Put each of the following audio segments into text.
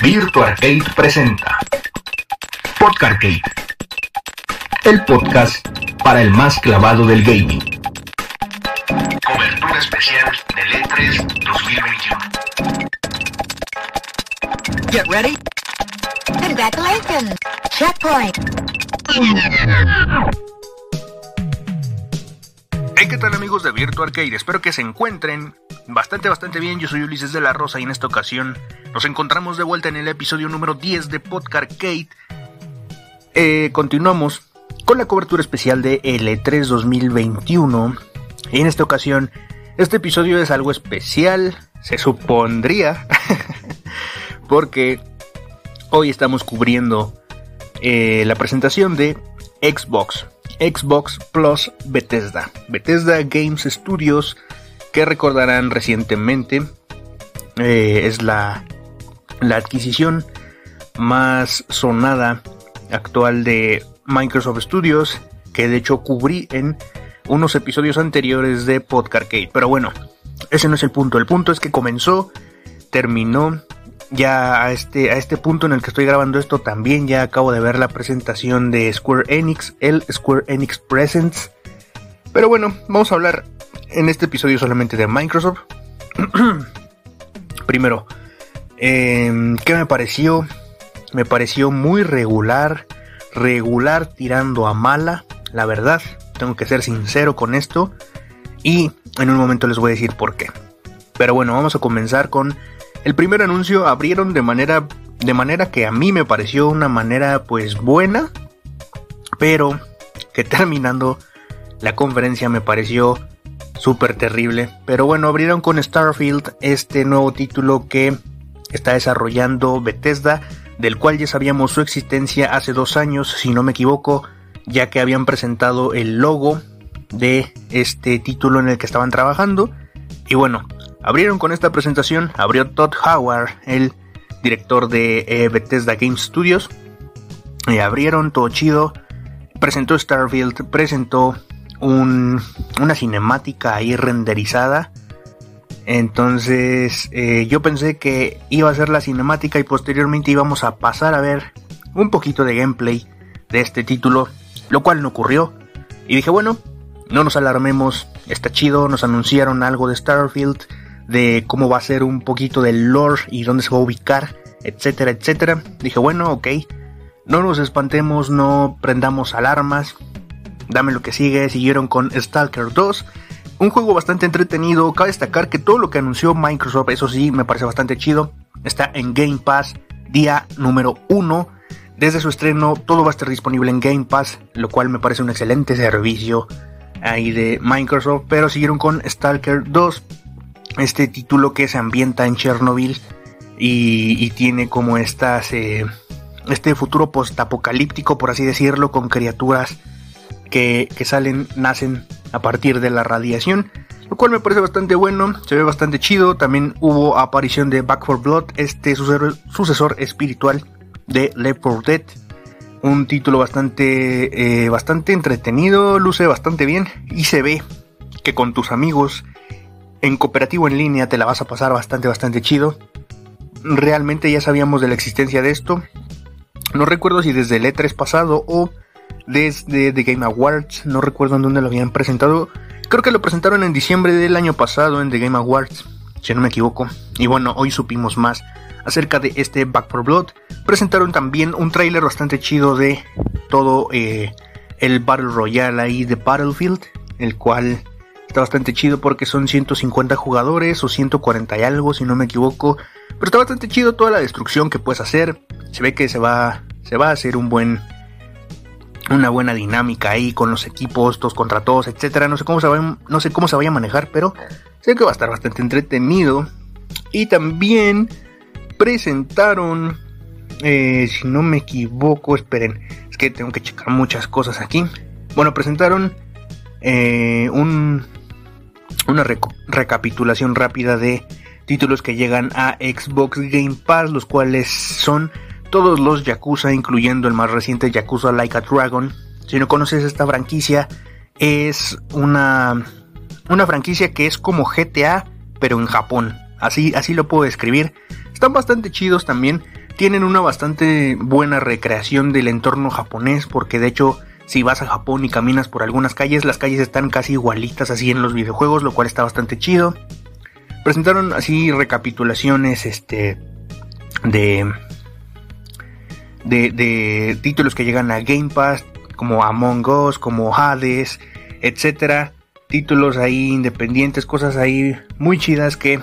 Virtual Arcade presenta Podcarcade, el podcast para el más clavado del gaming. Cobertura especial del E3 2021. Get ready. Congratulations! Checkpoint! Hey, ¿qué tal amigos de Virtual Arcade? Espero que se encuentren bastante, bastante bien. Yo soy Ulises de la Rosa y en esta ocasión nos encontramos de vuelta en el episodio número 10 de Podcast Arcade. Eh, continuamos con la cobertura especial de L3 2021. Y en esta ocasión, este episodio es algo especial, se supondría, porque hoy estamos cubriendo eh, la presentación de Xbox, Xbox Plus Bethesda, Bethesda Games Studios, que recordarán recientemente eh, es la, la adquisición más sonada actual de Microsoft Studios, que de hecho cubrí en unos episodios anteriores de Podcarcade. Pero bueno, ese no es el punto. El punto es que comenzó, terminó. Ya a este, a este punto en el que estoy grabando esto, también ya acabo de ver la presentación de Square Enix, el Square Enix Presents. Pero bueno, vamos a hablar en este episodio solamente de Microsoft. Primero, eh, ¿qué me pareció? Me pareció muy regular, regular tirando a mala, la verdad. Tengo que ser sincero con esto. Y en un momento les voy a decir por qué. Pero bueno, vamos a comenzar con el primer anuncio. Abrieron de manera, de manera que a mí me pareció una manera pues buena. Pero que terminando la conferencia me pareció súper terrible. Pero bueno, abrieron con Starfield este nuevo título que está desarrollando Bethesda, del cual ya sabíamos su existencia hace dos años, si no me equivoco, ya que habían presentado el logo de este título en el que estaban trabajando. Y bueno, abrieron con esta presentación, abrió Todd Howard, el director de eh, Bethesda Game Studios. Y abrieron todo chido. Presentó Starfield, presentó un, una cinemática ahí renderizada. Entonces eh, yo pensé que iba a ser la cinemática y posteriormente íbamos a pasar a ver un poquito de gameplay de este título, lo cual no ocurrió. Y dije, bueno, no nos alarmemos, está chido, nos anunciaron algo de Starfield, de cómo va a ser un poquito del lore y dónde se va a ubicar, etcétera, etcétera. Dije, bueno, ok, no nos espantemos, no prendamos alarmas, dame lo que sigue, siguieron con Stalker 2. Un juego bastante entretenido, cabe destacar que todo lo que anunció Microsoft, eso sí, me parece bastante chido, está en Game Pass día número 1. Desde su estreno todo va a estar disponible en Game Pass, lo cual me parece un excelente servicio ahí de Microsoft, pero siguieron con Stalker 2, este título que se ambienta en Chernobyl y, tiene como eh, este futuro post-apocalíptico, por así decirlo, con criaturas que, que, salen, nacen a partir de la radiación, lo cual me parece bastante bueno, se ve bastante chido, también hubo aparición de Back for Blood, este sucesor, sucesor espiritual de Left 4 Dead, un título bastante, eh, bastante entretenido, luce bastante bien y se ve que con tus amigos en cooperativo en línea te la vas a pasar bastante, bastante chido. Realmente ya sabíamos de la existencia de esto. No recuerdo si desde el E3 pasado o desde The Game Awards. No recuerdo en dónde lo habían presentado. Creo que lo presentaron en diciembre del año pasado en The Game Awards, si no me equivoco. Y bueno, hoy supimos más acerca de este Back for Blood. Presentaron también un tráiler bastante chido de todo eh, el Battle Royale ahí de Battlefield, el cual está bastante chido porque son 150 jugadores o 140 y algo, si no me equivoco. Pero está bastante chido toda la destrucción que puedes hacer. Se ve que se va, se va a hacer un buen, una buena dinámica ahí con los equipos, todos contra todos, etcétera. No sé cómo se va, no sé cómo se vaya a manejar, pero sé que va a estar bastante entretenido. Y también presentaron, eh, si no me equivoco, esperen, es que tengo que checar muchas cosas aquí. Bueno, presentaron eh, un, una rec recapitulación rápida de títulos que llegan a Xbox Game Pass, los cuales son todos los Yakuza, incluyendo el más reciente Yakuza Like a Dragon. Si no conoces esta franquicia, es una una franquicia que es como GTA, pero en Japón. Así, así lo puedo describir. Están bastante chidos también. Tienen una bastante buena recreación del entorno japonés, porque de hecho, si vas a Japón y caminas por algunas calles, las calles están casi igualitas así en los videojuegos, lo cual está bastante chido. Presentaron así recapitulaciones este, de, de, títulos que llegan a Game Pass, como Among Us, como Hades, etcétera. Títulos ahí independientes, cosas ahí muy chidas que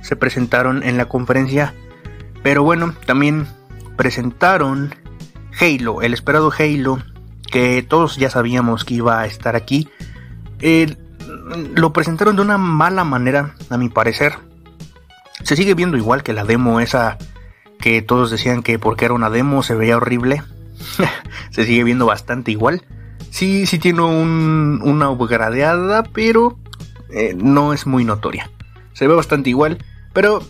se presentaron en la conferencia. Pero bueno, también presentaron Halo, el esperado Halo, que todos ya sabíamos que iba a estar aquí. lo presentaron de una mala manera, a mi parecer. Se sigue viendo igual que la demo esa que todos decían que porque era una demo se veía horrible. se sigue viendo bastante igual. Sí, sí tiene un, una upgradeada, pero eh, no es muy notoria. Se ve bastante igual, pero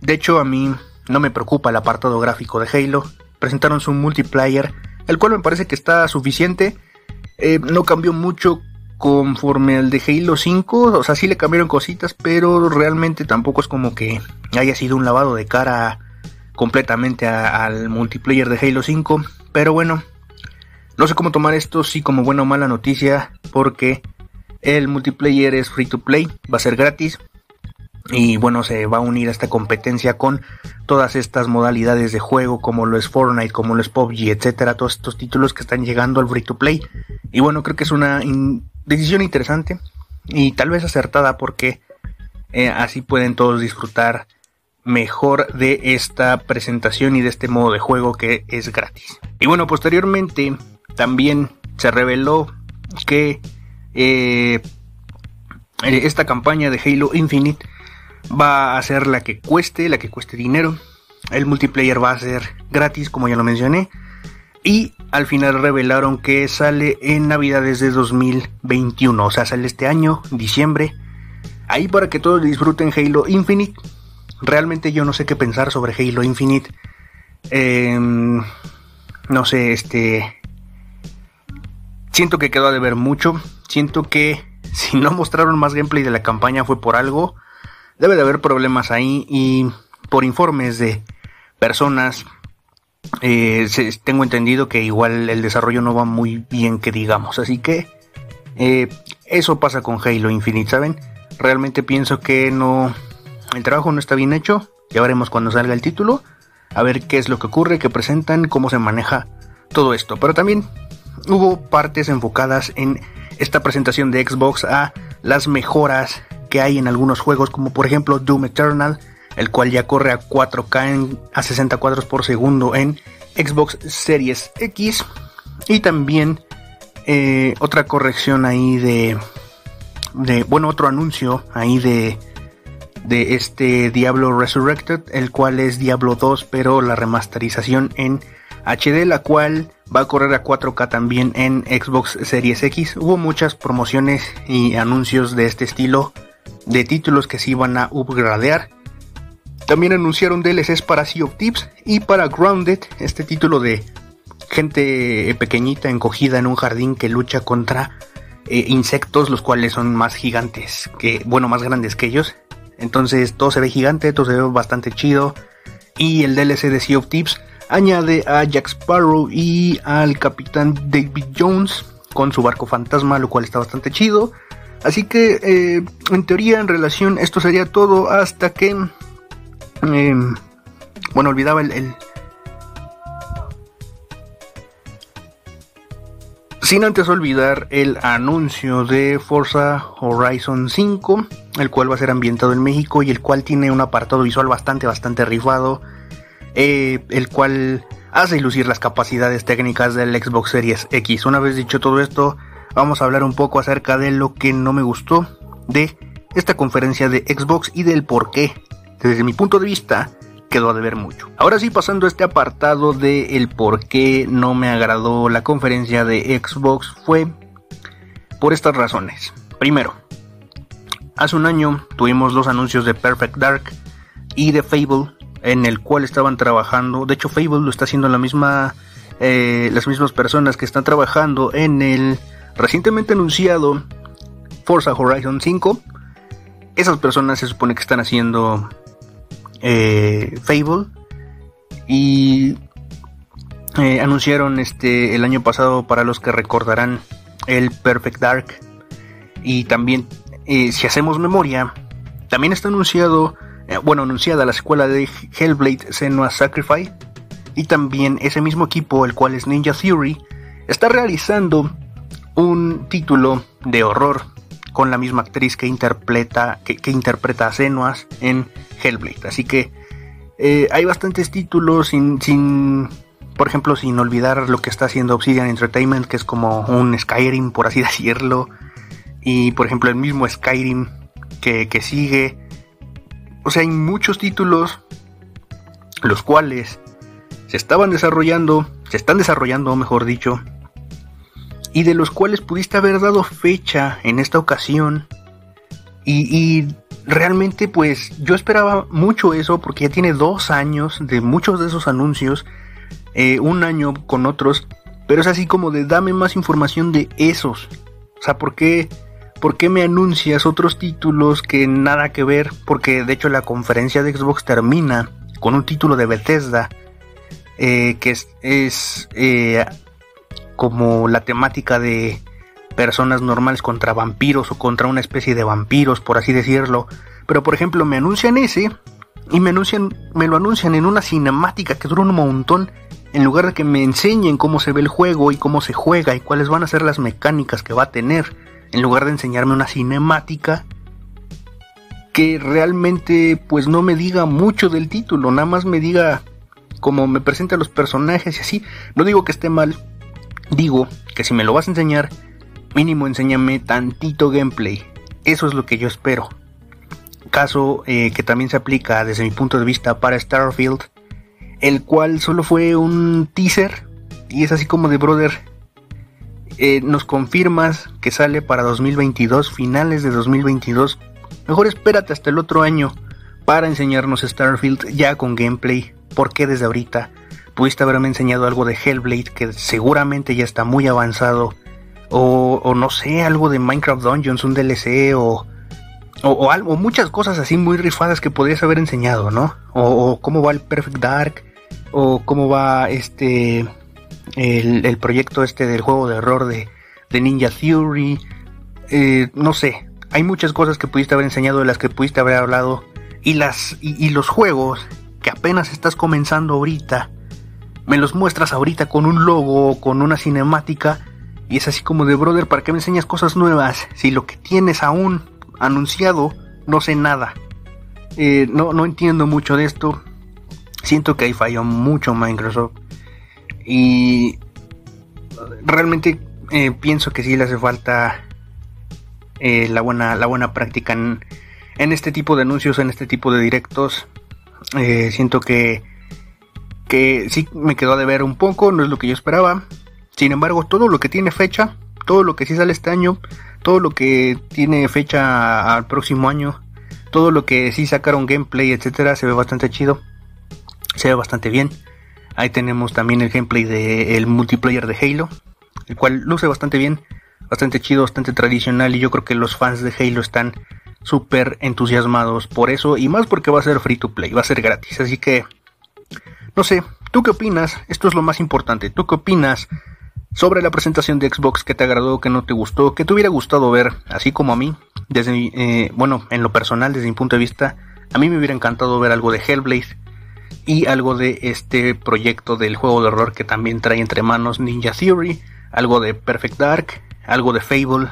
de hecho a mí no me preocupa el apartado gráfico de Halo. Presentaron su multiplayer, el cual me parece que está suficiente. Eh, no cambió mucho conforme al de Halo 5. O sea, sí le cambiaron cositas, pero realmente tampoco es como que haya sido un lavado de cara completamente al multiplayer de Halo 5. Pero bueno, no sé cómo tomar esto, sí como buena o mala noticia, porque el multiplayer es free to play, va a ser gratis. Y bueno, se va a unir a esta competencia con todas estas modalidades de juego, como lo es Fortnite, como lo es PUBG, etcétera, todos estos títulos que están llegando al free to play. Y bueno, creo que es una decisión interesante y tal vez acertada porque eh, así pueden todos disfrutar mejor de esta presentación y de este modo de juego que es gratis. Y bueno, posteriormente también se reveló que eh, esta campaña de Halo Infinite va a ser la que cueste, la que cueste dinero. El multiplayer va a ser gratis, como ya lo mencioné. Y al final revelaron que sale en Navidades de 2021, o sea, sale este año, diciembre. Ahí para que todos disfruten Halo Infinite realmente yo no sé qué pensar sobre Halo Infinite. Em, no sé, este... Siento que quedó de ver mucho. Siento que si no mostraron más gameplay de la campaña fue por algo. Debe de haber problemas ahí y por informes de personas eh, tengo entendido que igual el desarrollo no va muy bien que digamos. Así que eh, eso pasa con Halo Infinite, ¿saben? Realmente pienso que no, el trabajo no está bien hecho, ya veremos cuando salga el título, a ver qué es lo que ocurre, qué presentan, cómo se maneja todo esto. Pero también hubo partes enfocadas en esta presentación de Xbox a las mejoras que hay en algunos juegos, como por ejemplo Doom Eternal, el cual ya corre a 4K a 60 cuadros por segundo en Xbox Series X. Y también eh, otra corrección ahí de, de, bueno, otro anuncio ahí de de este Diablo Resurrected, el cual es Diablo 2, pero la remasterización en HD, la cual va a correr a 4K también en Xbox Series X. Hubo muchas promociones y anuncios de este estilo de títulos que se iban a upgradear. También anunciaron DLCs para Sea of Tips y para Grounded, este título de gente pequeñita encogida en un jardín que lucha contra eh, insectos, los cuales son más gigantes que, bueno, más grandes que ellos. Entonces todo se ve gigante, todo se ve bastante chido. Y el DLC de Sea of Tips añade a Jack Sparrow y al capitán David Jones con su barco fantasma, lo cual está bastante chido. Así que, eh, en teoría, en relación, esto sería todo hasta que... Em, bueno, olvidaba el, Sin antes olvidar el anuncio de Forza Horizon 5, el cual va a ser ambientado en México y el cual tiene un apartado visual bastante, bastante rifado, eh, el cual hace lucir las capacidades técnicas del Xbox Series X. Una vez dicho todo esto, vamos a hablar un poco acerca de lo que no me gustó de esta conferencia de Xbox y del por qué, desde mi punto de vista, quedó a deber mucho. Ahora sí, pasando a este apartado de el por qué no me agradó la conferencia de Xbox fue por estas razones. Primero, hace un año tuvimos dos anuncios de Perfect Dark y de Fable en el cual estaban trabajando. De hecho, Fable lo está haciendo la misma, eh, las mismas personas que están trabajando en el recientemente anunciado Forza Horizon 5. Esas personas se supone que están haciendo eh, Fable y eh, anunciaron este el año pasado para los que recordarán el Perfect Dark y también eh, si hacemos memoria también está anunciado bueno anunciada la secuela de Hellblade Senua Sacrifice y también ese mismo equipo el cual es Ninja Theory está realizando un título de horror con la misma actriz que interpreta, que, interpreta a Senuas en Hellblade. Así que eh, hay bastantes títulos sin, sin, por ejemplo, sin olvidar lo que está haciendo Obsidian Entertainment, que es como un Skyrim, por así decirlo. Y por ejemplo, el mismo Skyrim que, que sigue. O sea, hay muchos títulos los cuales se estaban desarrollando, se están desarrollando, mejor dicho, y de los cuales pudiste haber dado fecha en esta ocasión. Y, realmente pues yo esperaba mucho eso porque ya tiene dos años de muchos de esos anuncios, eh, un año con otros, pero es así como de dame más información de esos. O sea, ¿por qué, ¿por qué me anuncias otros títulos que nada que ver? Porque de hecho la conferencia de Xbox termina con un título de Bethesda. Eh, que es, eh, como la temática de personas normales contra vampiros o contra una especie de vampiros, por así decirlo. Pero por ejemplo, me anuncian ese y me anuncian, me lo anuncian en una cinemática que dura un montón, en lugar de que me enseñen cómo se ve el juego y cómo se juega y cuáles van a ser las mecánicas que va a tener, en lugar de enseñarme una cinemática que realmente pues no me diga mucho del título, nada más me diga cómo me presenta los personajes y así. No digo que esté mal, Digo que si me lo vas a enseñar, mínimo enséñame tantito gameplay. Eso es lo que yo espero. Caso eh, que también se aplica desde mi punto de vista para Starfield, el cual solo fue un teaser y es así como de brother. Eh, nos confirmas que sale para 2022, finales de 2022. Mejor espérate hasta el otro año para enseñarnos Starfield ya con gameplay. porque desde ahorita? Pudiste haberme enseñado algo de Hellblade que seguramente ya está muy avanzado. O, no sé, algo de Minecraft Dungeons, un DLC o, o, algo, muchas cosas así muy rifadas que podrías haber enseñado, ¿no? O, cómo va el Perfect Dark, o cómo va este, el, proyecto este del juego de error de, Ninja Theory, eh, no sé, hay muchas cosas que pudiste haber enseñado de las que pudiste haber hablado y las y los juegos que apenas estás comenzando ahorita me los muestras ahorita con un logo, con una cinemática, y es así como de brother, ¿para qué me enseñas cosas nuevas? Si lo que tienes aún anunciado, no sé nada. Eh, no, no entiendo mucho de esto. Siento que ahí falló mucho Microsoft. Y realmente eh, pienso que sí le hace falta eh, la, buena, la buena práctica en, en, este tipo de anuncios, en este tipo de directos. siento que que sí me quedó de ver un poco, no es lo que yo esperaba. Sin embargo, todo lo que tiene fecha, todo lo que sí sale este año, todo lo que tiene fecha al próximo año, todo lo que sí sacaron gameplay, etcétera, se ve bastante chido. Se ve bastante bien. Ahí tenemos también el gameplay del multiplayer de Halo, el cual luce bastante bien, bastante chido, bastante tradicional y yo creo que los fans de Halo están súper entusiasmados por eso y más porque va a ser free to play, va a ser gratis, así que no sé, ¿tú qué opinas? Esto es lo más importante. ¿Tú qué opinas sobre la presentación de Xbox que te agradó, que no te gustó, que te hubiera gustado ver, así como a mí? Desde eh, bueno, en lo personal, desde mi punto de vista, a mí me hubiera encantado ver algo de Hellblade y algo de este proyecto del juego de horror que también trae entre manos Ninja Theory, algo de Perfect Dark, algo de Fable,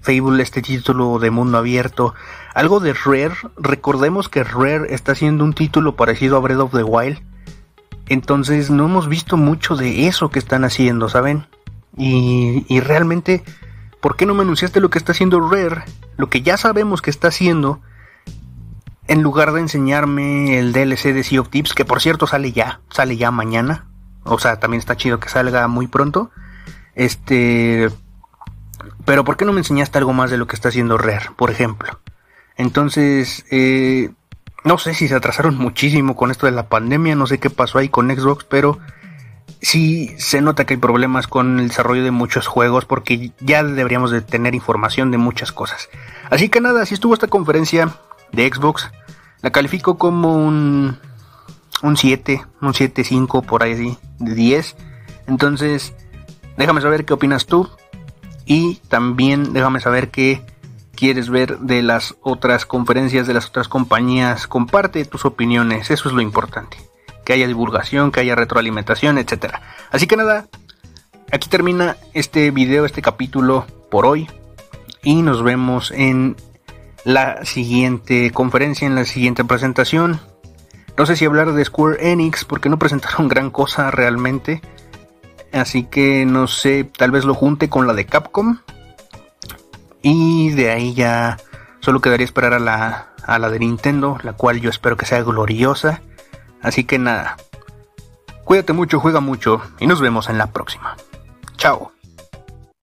Fable, este título de mundo abierto, algo de Rare. Recordemos que Rare está haciendo un título parecido a Breath of the Wild, entonces no hemos visto mucho de eso que están haciendo, ¿saben? Y, y realmente, ¿por qué no me anunciaste lo que está haciendo Rare? Lo que ya sabemos que está haciendo, en lugar de enseñarme el DLC de Sea of Tips, que por cierto sale ya, sale ya mañana. O sea, también está chido que salga muy pronto. Este. Pero ¿por qué no me enseñaste algo más de lo que está haciendo Rare, por ejemplo? Entonces, eh, no sé si se atrasaron muchísimo con esto de la pandemia, no sé qué pasó ahí con Xbox, pero sí se nota que hay problemas con el desarrollo de muchos juegos porque ya deberíamos de tener información de muchas cosas. Así que nada, si estuvo esta conferencia de Xbox, la califico como un un 7, un 7.5 por ahí de 10. Entonces, déjame saber qué opinas tú y también déjame saber qué quieres ver de las otras conferencias de las otras compañías. Comparte tus opiniones, eso es lo importante. Que haya divulgación, que haya retroalimentación, etcétera. Así que nada, aquí termina este video, este capítulo por hoy y nos vemos en la siguiente conferencia, en la siguiente presentación. No sé si hablar de Square Enix porque no presentaron gran cosa realmente. Así que no sé, tal vez lo junte con la de Capcom. Y de ahí ya solo quedaría esperar a la, a la de Nintendo, la cual yo espero que sea gloriosa. Así que nada, cuídate mucho, juega mucho y nos vemos en la próxima. Chao.